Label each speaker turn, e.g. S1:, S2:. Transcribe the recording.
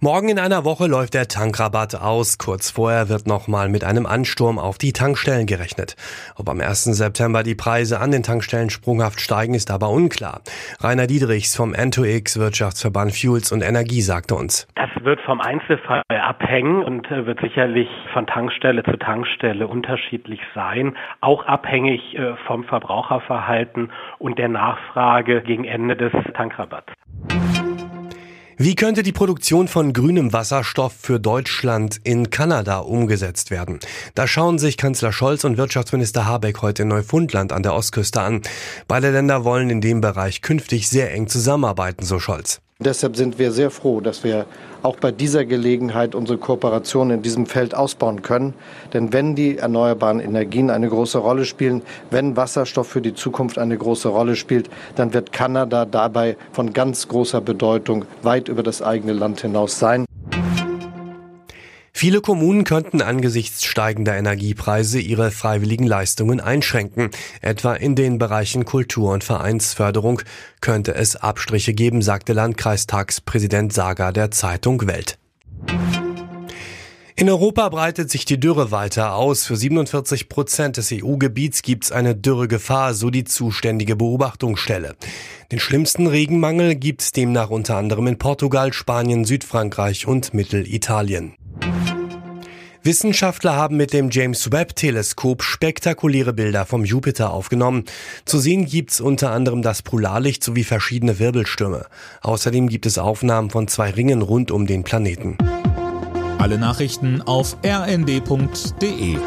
S1: Morgen in einer Woche läuft der Tankrabatt aus. Kurz vorher wird nochmal mit einem Ansturm auf die Tankstellen gerechnet. Ob am 1. September die Preise an den Tankstellen sprunghaft steigen, ist aber unklar. Rainer Diedrichs vom N2X Wirtschaftsverband Fuels und Energie sagte uns.
S2: Das wird vom Einzelfall abhängen und äh, wird sicherlich von Tankstelle zu Tankstelle unterschiedlich sein. Auch abhängig äh, vom Verbraucherverhalten und der Nachfrage gegen Ende des Tankrabatts.
S1: Wie könnte die Produktion von grünem Wasserstoff für Deutschland in Kanada umgesetzt werden? Da schauen sich Kanzler Scholz und Wirtschaftsminister Habeck heute in Neufundland an der Ostküste an. Beide Länder wollen in dem Bereich künftig sehr eng zusammenarbeiten, so Scholz.
S3: Deshalb sind wir sehr froh, dass wir auch bei dieser Gelegenheit unsere Kooperation in diesem Feld ausbauen können. Denn wenn die erneuerbaren Energien eine große Rolle spielen, wenn Wasserstoff für die Zukunft eine große Rolle spielt, dann wird Kanada dabei von ganz großer Bedeutung weit über das eigene Land hinaus sein.
S1: Viele Kommunen könnten angesichts steigender Energiepreise ihre freiwilligen Leistungen einschränken. Etwa in den Bereichen Kultur- und Vereinsförderung könnte es Abstriche geben, sagte Landkreistagspräsident Saga der Zeitung Welt. In Europa breitet sich die Dürre weiter aus. Für 47 Prozent des EU-Gebiets gibt es eine Dürregefahr, so die zuständige Beobachtungsstelle. Den schlimmsten Regenmangel gibt es demnach unter anderem in Portugal, Spanien, Südfrankreich und Mittelitalien. Wissenschaftler haben mit dem James Webb Teleskop spektakuläre Bilder vom Jupiter aufgenommen. Zu sehen gibt's unter anderem das Polarlicht sowie verschiedene Wirbelstürme. Außerdem gibt es Aufnahmen von zwei Ringen rund um den Planeten.
S4: Alle Nachrichten auf rnd.de